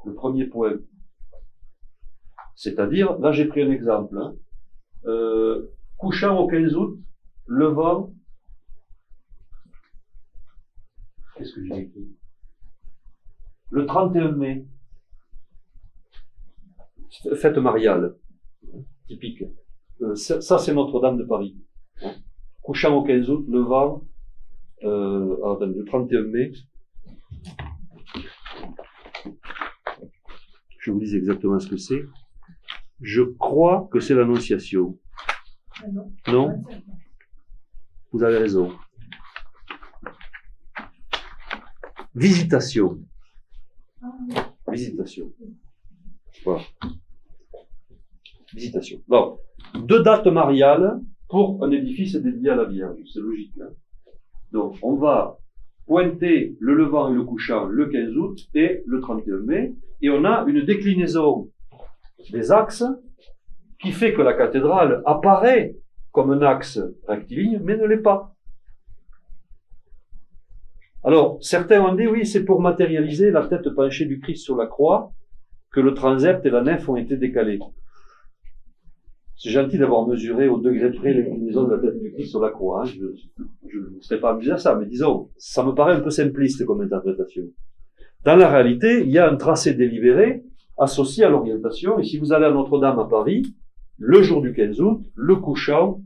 le premier point. C'est-à-dire, là j'ai pris un exemple, hein. euh, couchant au 15 août, levant, qu'est-ce que j'ai écrit? Le 31 mai, fête mariale, typique. Euh, ça, c'est Notre-Dame de Paris. Couchant au 15 août, levant, euh, ah, le 31 mai, je vous dis exactement ce que c'est. Je crois que c'est l'Annonciation. Non. Vous avez raison. Visitation. Visitation. Voilà. Visitation. Bon. Deux dates mariales pour un édifice dédié à la Vierge. C'est logique. Hein. Donc, on va pointer le levant et le couchant le 15 août et le 31 mai, et on a une déclinaison des axes qui fait que la cathédrale apparaît comme un axe rectiligne, mais ne l'est pas. Alors, certains ont dit, oui, c'est pour matérialiser la tête penchée du Christ sur la croix que le transept et la nef ont été décalés. C'est gentil d'avoir mesuré au degré près l'inclinaison de la tête du Christ sur la croix. Hein. Je ne serais pas amusé à ça, mais disons, ça me paraît un peu simpliste comme interprétation. Dans la réalité, il y a un tracé délibéré associé à l'orientation, et si vous allez à Notre-Dame à Paris, le jour du 15 août, le couchant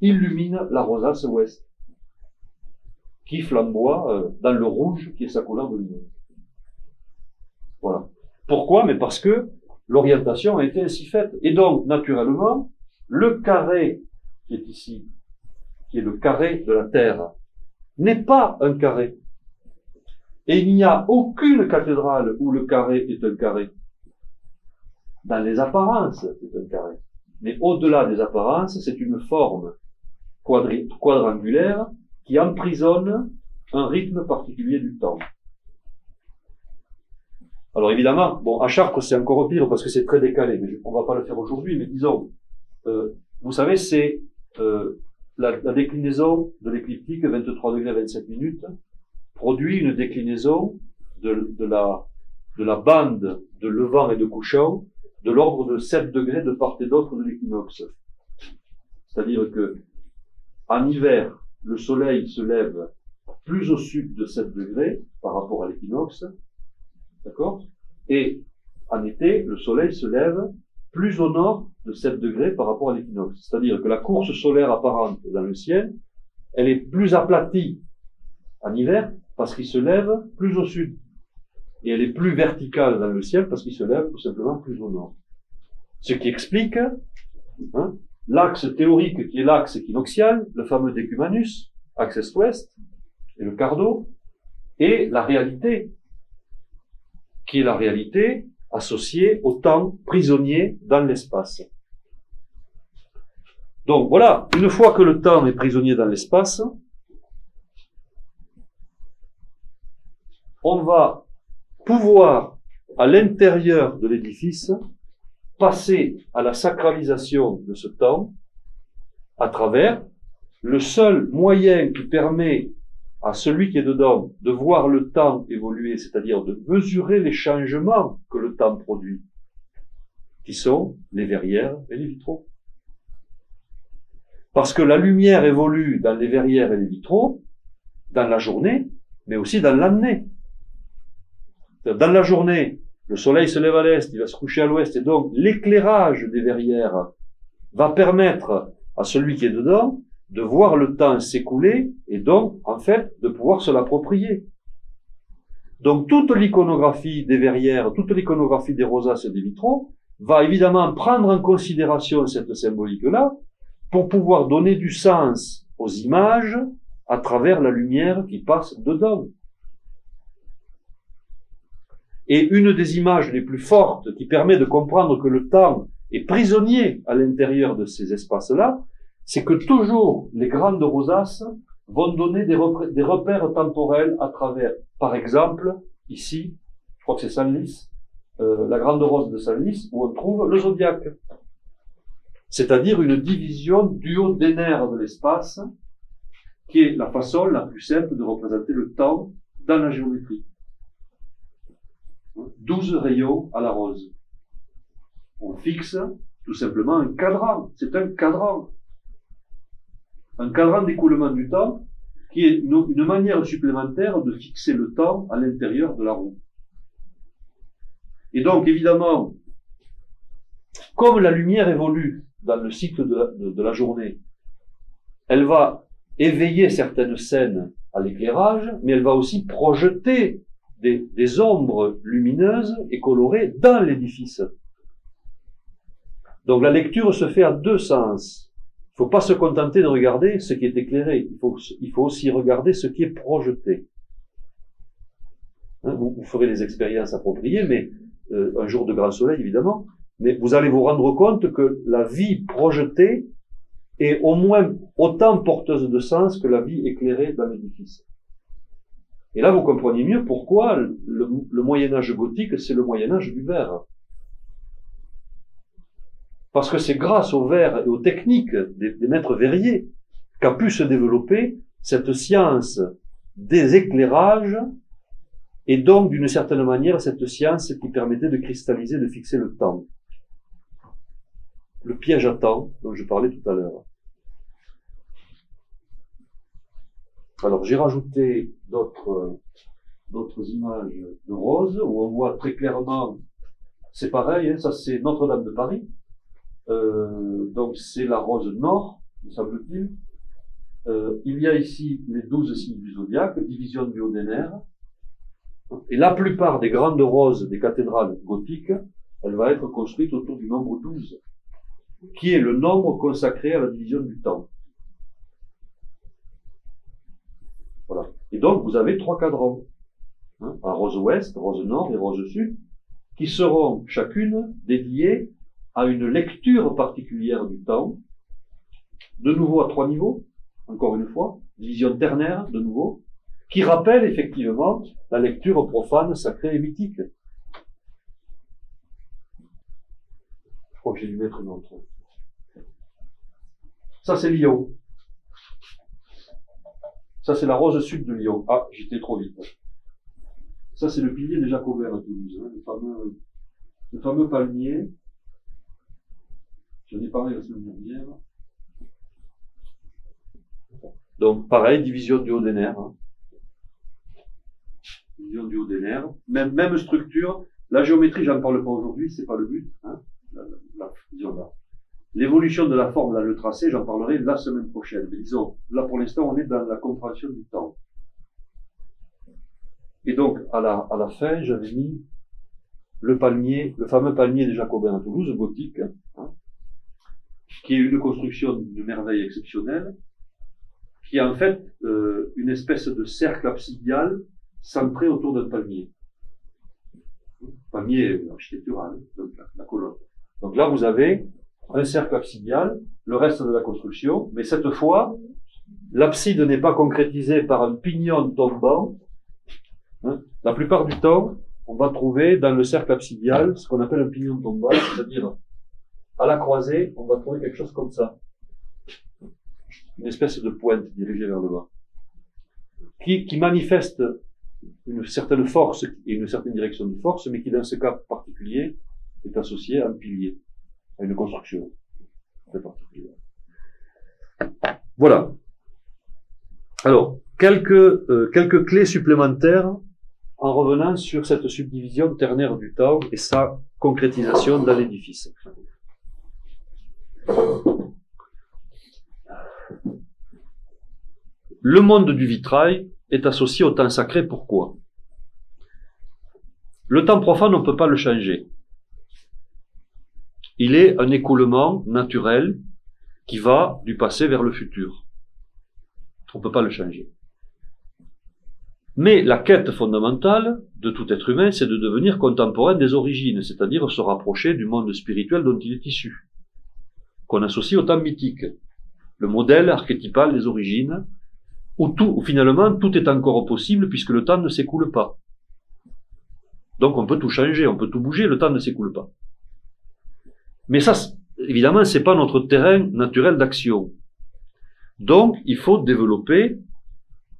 illumine la rosace ouest, qui flamboie euh, dans le rouge qui est sa couleur de lumière. Voilà. Pourquoi? Mais parce que l'orientation a été ainsi faite. Et donc, naturellement, le carré qui est ici, qui est le carré de la Terre, n'est pas un carré. Et il n'y a aucune cathédrale où le carré est un carré. Dans les apparences, c'est un carré. Mais au-delà des apparences, c'est une forme quadrangulaire qui emprisonne un rythme particulier du temps. Alors évidemment, bon, à Chartres, c'est encore pire parce que c'est très décalé, mais on va pas le faire aujourd'hui, mais disons, euh, vous savez, c'est euh, la, déclinaison de l'écliptique 23 degrés 27 minutes produit une déclinaison de la bande de levant et de couchant de l'ordre de 7 degrés de part et d'autre de l'équinoxe. C'est-à-dire que en hiver, le soleil se lève plus au sud de 7 degrés par rapport à l'équinoxe, d'accord? Et en été, le soleil se lève plus au nord de 7 degrés par rapport à l'équinoxe. C'est-à-dire que la course solaire apparente dans le ciel, elle est plus aplatie en hiver parce qu'il se lève plus au sud et elle est plus verticale dans le ciel parce qu'il se lève tout simplement plus au nord. Ce qui explique hein, l'axe théorique qui est l'axe équinoxial, le fameux décumanus, axe est-ouest, et le cardo, et la réalité, qui est la réalité associée au temps prisonnier dans l'espace. Donc voilà, une fois que le temps est prisonnier dans l'espace, on va pouvoir, à l'intérieur de l'édifice, passer à la sacralisation de ce temps à travers le seul moyen qui permet à celui qui est dedans de voir le temps évoluer, c'est-à-dire de mesurer les changements que le temps produit, qui sont les verrières et les vitraux. Parce que la lumière évolue dans les verrières et les vitraux, dans la journée, mais aussi dans l'année. Dans la journée, le soleil se lève à l'est, il va se coucher à l'ouest, et donc l'éclairage des verrières va permettre à celui qui est dedans de voir le temps s'écouler et donc, en fait, de pouvoir se l'approprier. Donc toute l'iconographie des verrières, toute l'iconographie des rosaces et des vitraux va évidemment prendre en considération cette symbolique-là pour pouvoir donner du sens aux images à travers la lumière qui passe dedans. Et une des images les plus fortes qui permet de comprendre que le temps est prisonnier à l'intérieur de ces espaces-là, c'est que toujours les grandes rosaces vont donner des repères, temporels à travers, par exemple, ici, je crois que c'est Senlis, euh, la grande rose de Senlis, où on trouve le zodiaque. C'est-à-dire une division du haut des nerfs de l'espace, qui est la façon la plus simple de représenter le temps dans la géométrie. 12 rayons à la rose. On fixe tout simplement un cadran. C'est un cadran. Un cadran d'écoulement du temps qui est une, manière supplémentaire de fixer le temps à l'intérieur de la roue. Et donc, évidemment, comme la lumière évolue dans le cycle de la journée, elle va éveiller certaines scènes à l'éclairage, mais elle va aussi projeter des, ombres lumineuses et colorées dans l'édifice. Donc la lecture se fait à deux sens. Il ne faut pas se contenter de regarder ce qui est éclairé, il faut, aussi regarder ce qui est projeté. Hein, vous, ferez les expériences appropriées, mais euh, un jour de grand soleil évidemment, mais vous allez vous rendre compte que la vie projetée est au moins autant porteuse de sens que la vie éclairée dans l'édifice. Et là, vous comprenez mieux pourquoi le, Moyen Âge gothique, c'est le Moyen Âge du verre. Parce que c'est grâce au verre et aux techniques des, maîtres verriers qu'a pu se développer cette science des éclairages et donc d'une certaine manière cette science qui permettait de cristalliser, de fixer le temps. Le piège à temps dont je parlais tout à l'heure. Alors j'ai rajouté d'autres d'autres images de roses où on voit très clairement, c'est pareil, hein, ça c'est Notre-Dame de Paris. Euh, donc c'est la rose nord, me semble-t-il. Euh, il y a ici les douze signes du zodiaque, division du nerfs. Et la plupart des grandes roses des cathédrales gothiques, elle va être construite autour du nombre 12, qui est le nombre consacré à la division du temps. Voilà. Et donc, vous avez trois cadrans. Hein, rose ouest, rose nord et rose sud, qui seront chacune dédiées à une lecture particulière du temps, de nouveau à trois niveaux, encore une fois, division ternaire, de nouveau, qui rappelle effectivement la lecture profane, sacrée et mythique. Je crois que j'ai dû mettre une autre. Ça, c'est Lyon. Ça, c'est la rose sud de Lyon. Ah, j'étais trop vite. Ça, c'est le pilier des Jacobins à Toulouse, hein, le, fameux, le fameux palmier. J'en ai parlé la semaine dernière. Donc, pareil, division du haut des nerfs. Hein. Division du haut des nerfs. Même, structure. La géométrie, j'en parle pas aujourd'hui, c'est pas le but. Hein. La, la, là. L'évolution de la forme dans le tracé, j'en parlerai la semaine prochaine. Mais disons, là pour l'instant, on est dans la compréhension du temps. Et donc, à la, à la fin, j'avais mis le palmier, le fameux palmier des Jacobins à Toulouse, gothique, hein, qui est une construction de merveille exceptionnelle, qui est en fait euh, une espèce de cercle absidial centré autour d'un palmier. Palmier architectural, donc la colonne. Donc là, vous avez un cercle absidial, le reste de la construction, mais cette fois, l'abside n'est pas concrétisée par un pignon tombant. Hein. La plupart du temps, on va trouver dans le cercle absidial ce qu'on appelle un pignon tombant, c'est-à-dire à la croisée, on va trouver quelque chose comme ça. Une espèce de pointe dirigée vers le bas. Qui, qui manifeste une certaine force et une certaine direction de force, mais qui dans ce cas particulier est associé à un pilier une construction très particulière. Voilà. Alors, quelques, euh, quelques clés supplémentaires en revenant sur cette subdivision ternaire du temps et sa concrétisation dans l'édifice. Le monde du vitrail est associé au temps sacré. Pourquoi? Le temps profane, on ne peut pas le changer. Il est un écoulement naturel qui va du passé vers le futur. On ne peut pas le changer. Mais la quête fondamentale de tout être humain, c'est de devenir contemporain des origines, c'est-à-dire se rapprocher du monde spirituel dont il est issu, qu'on associe au temps mythique, le modèle archétypal des origines, où, tout, finalement tout est encore possible puisque le temps ne s'écoule pas. Donc on peut tout changer, on peut tout bouger, le temps ne s'écoule pas. Mais ça, évidemment, c'est pas notre terrain naturel d'action. Donc, il faut développer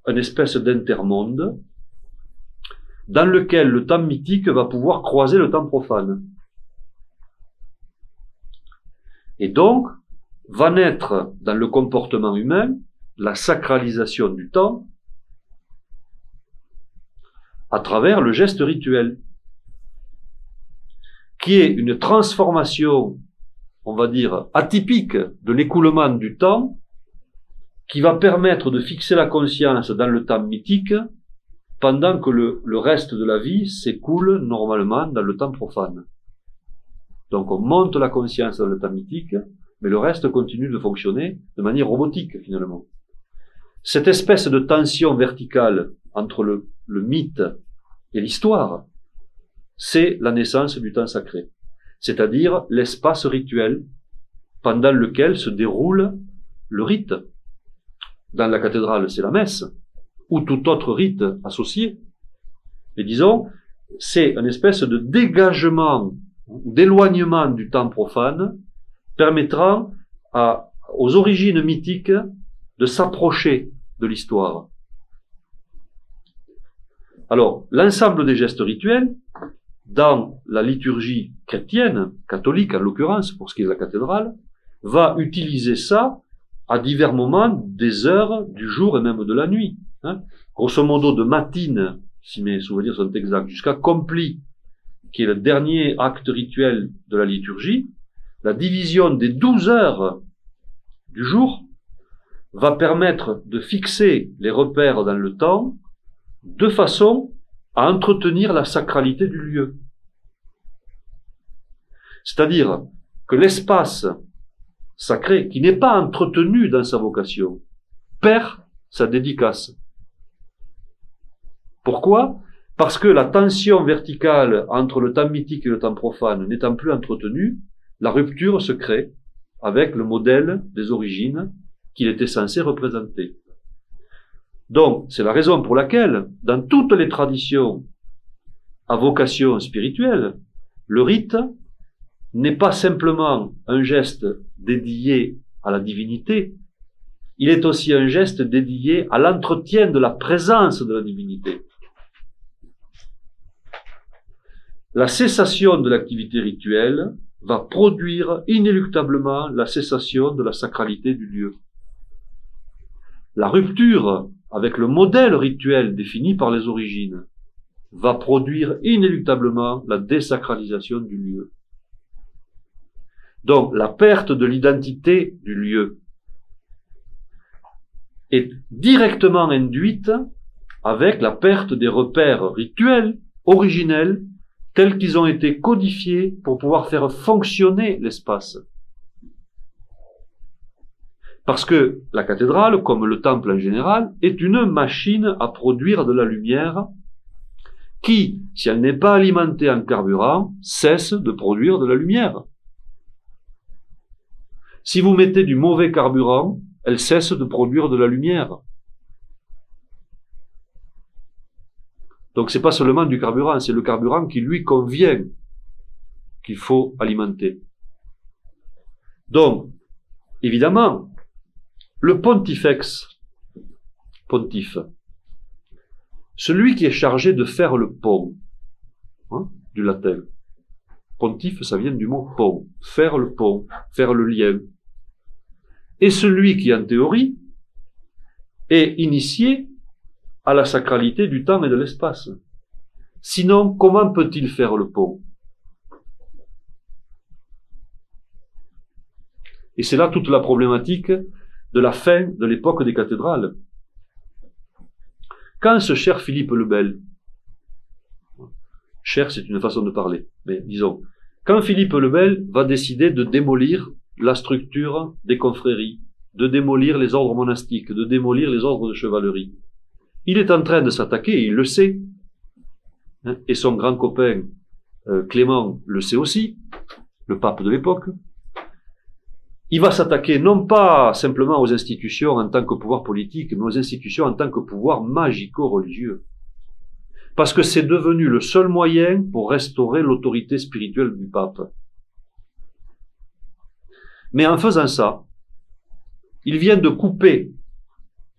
une espèce d'intermonde dans lequel le temps mythique va pouvoir croiser le temps profane. Et donc, va naître dans le comportement humain la sacralisation du temps à travers le geste rituel, qui est une transformation, on va dire, atypique de l'écoulement du temps qui va permettre de fixer la conscience dans le temps mythique pendant que le, reste de la vie s'écoule normalement dans le temps profane. Donc on monte la conscience dans le temps mythique, mais le reste continue de fonctionner de manière robotique finalement. Cette espèce de tension verticale entre le, mythe et l'histoire, c'est la naissance du temps sacré, c'est-à-dire l'espace rituel pendant lequel se déroule le rite, dans la cathédrale, c'est la messe, ou tout autre rite associé. Mais disons, c'est une espèce de dégagement ou d'éloignement du temps profane permettra à, aux origines mythiques de s'approcher de l'histoire. Alors, l'ensemble des gestes rituels, dans la liturgie chrétienne, catholique en l'occurrence, pour ce qui est de la cathédrale, va utiliser ça à divers moments des heures du jour et même de la nuit. Hein. Grosso modo, de matine, si mes souvenirs sont exacts, jusqu'à compli, qui est le dernier acte rituel de la liturgie, la division des douze heures du jour va permettre de fixer les repères dans le temps de façon à entretenir la sacralité du lieu. C'est-à-dire que l'espace sacré, qui n'est pas entretenu dans sa vocation, perd sa dédicace. Pourquoi? Parce que la tension verticale entre le temps mythique et le temps profane n'étant plus entretenue, la rupture se crée avec le modèle des origines qu'il était censé représenter. Donc, c'est la raison pour laquelle, dans toutes les traditions à vocation spirituelle, le rite n'est pas simplement un geste dédié à la divinité, il est aussi un geste dédié à l'entretien de la présence de la divinité. La cessation de l'activité rituelle va produire inéluctablement la cessation de la sacralité du lieu. La rupture avec le modèle rituel défini par les origines va produire inéluctablement la désacralisation du lieu. Donc la perte de l'identité du lieu est directement induite avec la perte des repères rituels originels tels qu'ils ont été codifiés pour pouvoir faire fonctionner l'espace. Parce que la cathédrale, comme le temple en général, est une machine à produire de la lumière qui, si elle n'est pas alimentée en carburant, cesse de produire de la lumière. Si vous mettez du mauvais carburant, elle cesse de produire de la lumière. Donc c'est pas seulement du carburant, c'est le carburant qui lui convient qu'il faut alimenter. Donc, évidemment, le pontifex, pontife, celui qui est chargé de faire le pont, hein, du latin. Pontife, ça vient du mot pont, faire le pont, faire le lien, et celui qui, en théorie, est initié à la sacralité du temps et de l'espace. Sinon, comment peut-il faire le pont? Et c'est là toute la problématique de la fin de l'époque des cathédrales. Quand ce cher Philippe le Bel, cher c'est une façon de parler, mais disons, quand Philippe le Bel va décider de démolir la structure des confréries, de démolir les ordres monastiques, de démolir les ordres de chevalerie, il est en train de s'attaquer, il le sait, hein, et son grand copain euh, Clément le sait aussi, le pape de l'époque, il va s'attaquer non pas simplement aux institutions en tant que pouvoir politique, mais aux institutions en tant que pouvoir magico-religieux. Parce que c'est devenu le seul moyen pour restaurer l'autorité spirituelle du pape. Mais en faisant ça, il vient de couper,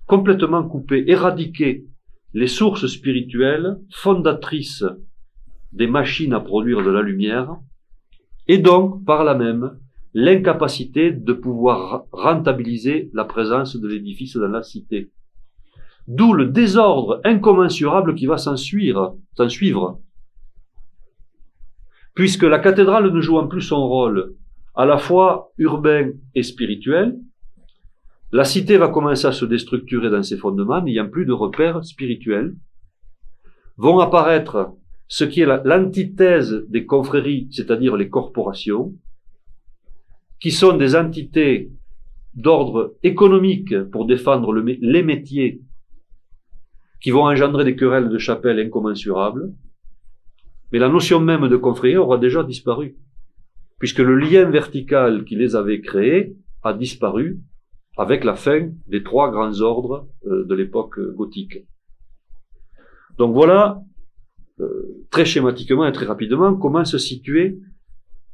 complètement couper, éradiquer les sources spirituelles fondatrices des machines à produire de la lumière, et donc, par là même, l'incapacité de pouvoir rentabiliser la présence de l'édifice dans la cité. D'où le désordre incommensurable qui va s'en suivre, suivre. Puisque la cathédrale ne jouant plus son rôle à la fois urbain et spirituel, la cité va commencer à se déstructurer dans ses fondements, n'ayant plus de repères spirituels. Vont apparaître ce qui est l'antithèse des confréries, c'est-à-dire les corporations, qui sont des entités d'ordre économique pour défendre les métiers qui vont engendrer des querelles de chapelle incommensurables, mais la notion même de confrérie aura déjà disparu, puisque le lien vertical qui les avait créés a disparu avec la fin des trois grands ordres euh, de l'époque gothique. Donc voilà, euh, très schématiquement et très rapidement, comment se situer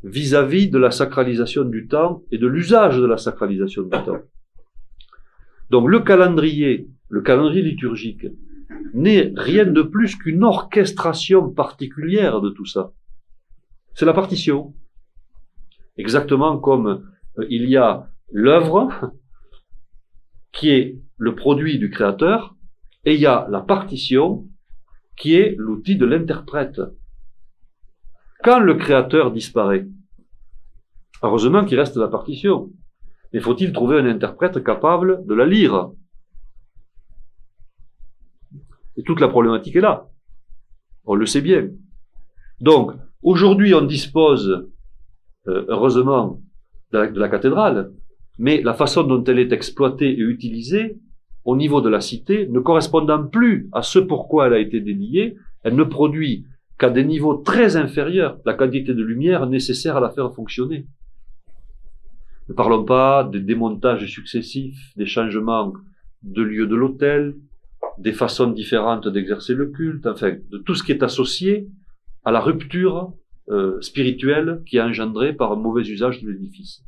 vis-à-vis de la sacralisation du temps et de l'usage de la sacralisation du temps. Donc le calendrier, le calendrier liturgique, n'est rien de plus qu'une orchestration particulière de tout ça. C'est la partition. Exactement comme euh, il y a l'œuvre qui est le produit du créateur et il y a la partition qui est l'outil de l'interprète. Quand le créateur disparaît, heureusement qu'il reste la partition. Mais faut-il trouver un interprète capable de la lire? Et toute la problématique est là. On le sait bien. Donc, aujourd'hui, on dispose, euh, heureusement, de la, de la cathédrale, mais la façon dont elle est exploitée et utilisée au niveau de la cité, ne correspondant plus à ce pourquoi elle a été dédiée, elle ne produit qu'à des niveaux très inférieurs la quantité de lumière nécessaire à la faire fonctionner. Ne parlons pas des démontages successifs, des changements de lieu de l'hôtel, des façons différentes d'exercer le culte, enfin, de tout ce qui est associé à la rupture euh, spirituelle qui est engendrée par un mauvais usage de l'édifice.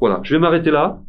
Voilà, je vais m'arrêter là.